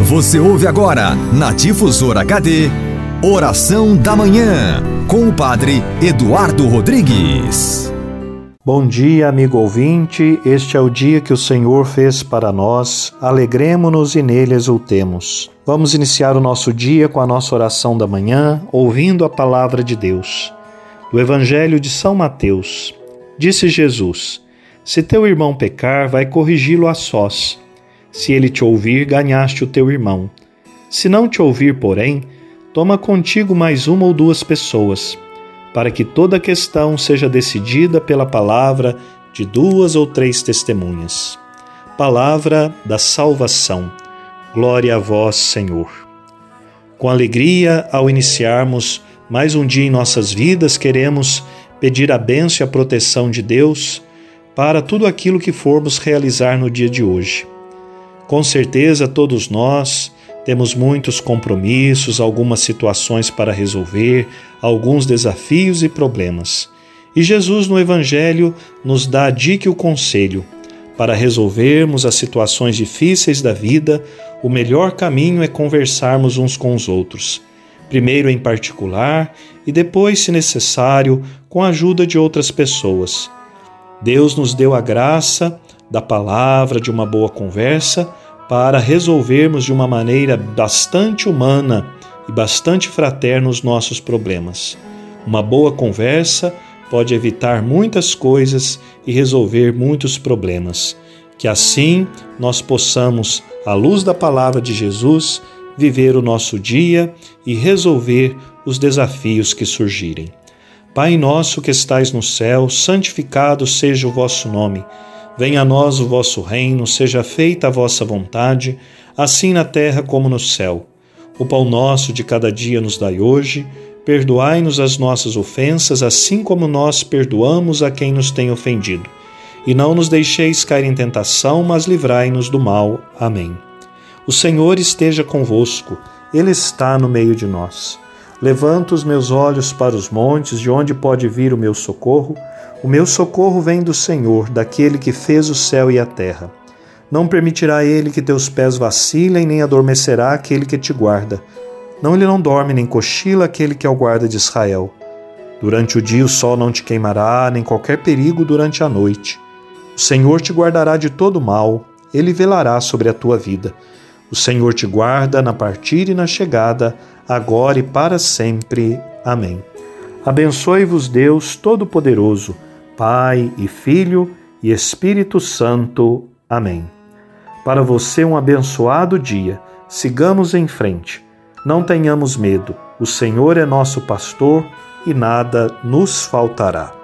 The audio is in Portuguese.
Você ouve agora, na Difusora HD, Oração da Manhã, com o Padre Eduardo Rodrigues. Bom dia, amigo ouvinte. Este é o dia que o Senhor fez para nós. Alegremos-nos e nele exultemos. Vamos iniciar o nosso dia com a nossa oração da manhã, ouvindo a palavra de Deus. Do Evangelho de São Mateus. Disse Jesus: Se teu irmão pecar, vai corrigi-lo a sós. Se ele te ouvir, ganhaste o teu irmão. Se não te ouvir, porém, toma contigo mais uma ou duas pessoas, para que toda questão seja decidida pela palavra de duas ou três testemunhas. Palavra da salvação. Glória a vós, Senhor. Com alegria, ao iniciarmos mais um dia em nossas vidas, queremos pedir a bênção e a proteção de Deus para tudo aquilo que formos realizar no dia de hoje. Com certeza, todos nós temos muitos compromissos, algumas situações para resolver, alguns desafios e problemas. E Jesus, no Evangelho, nos dá a dica e o conselho. Para resolvermos as situações difíceis da vida, o melhor caminho é conversarmos uns com os outros. Primeiro em particular e depois, se necessário, com a ajuda de outras pessoas. Deus nos deu a graça da palavra, de uma boa conversa, para resolvermos de uma maneira bastante humana e bastante fraterna os nossos problemas. Uma boa conversa pode evitar muitas coisas e resolver muitos problemas. Que assim nós possamos, à luz da palavra de Jesus, viver o nosso dia e resolver os desafios que surgirem. Pai nosso que estais no céu, santificado seja o vosso nome. Venha a nós o vosso reino, seja feita a vossa vontade, assim na terra como no céu. O pão nosso de cada dia nos dai hoje, perdoai-nos as nossas ofensas, assim como nós perdoamos a quem nos tem ofendido. E não nos deixeis cair em tentação, mas livrai-nos do mal. Amém. O Senhor esteja convosco, Ele está no meio de nós. Levanto os meus olhos para os montes, de onde pode vir o meu socorro. O meu socorro vem do Senhor, daquele que fez o céu e a terra. Não permitirá ele que teus pés vacilem, nem adormecerá aquele que te guarda. Não ele não dorme, nem cochila aquele que é o guarda de Israel. Durante o dia o sol não te queimará, nem qualquer perigo durante a noite. O Senhor te guardará de todo mal, ele velará sobre a tua vida. O Senhor te guarda na partida e na chegada, agora e para sempre. Amém. Abençoe-vos Deus Todo-Poderoso, Pai e Filho e Espírito Santo. Amém. Para você um abençoado dia. Sigamos em frente. Não tenhamos medo. O Senhor é nosso pastor e nada nos faltará.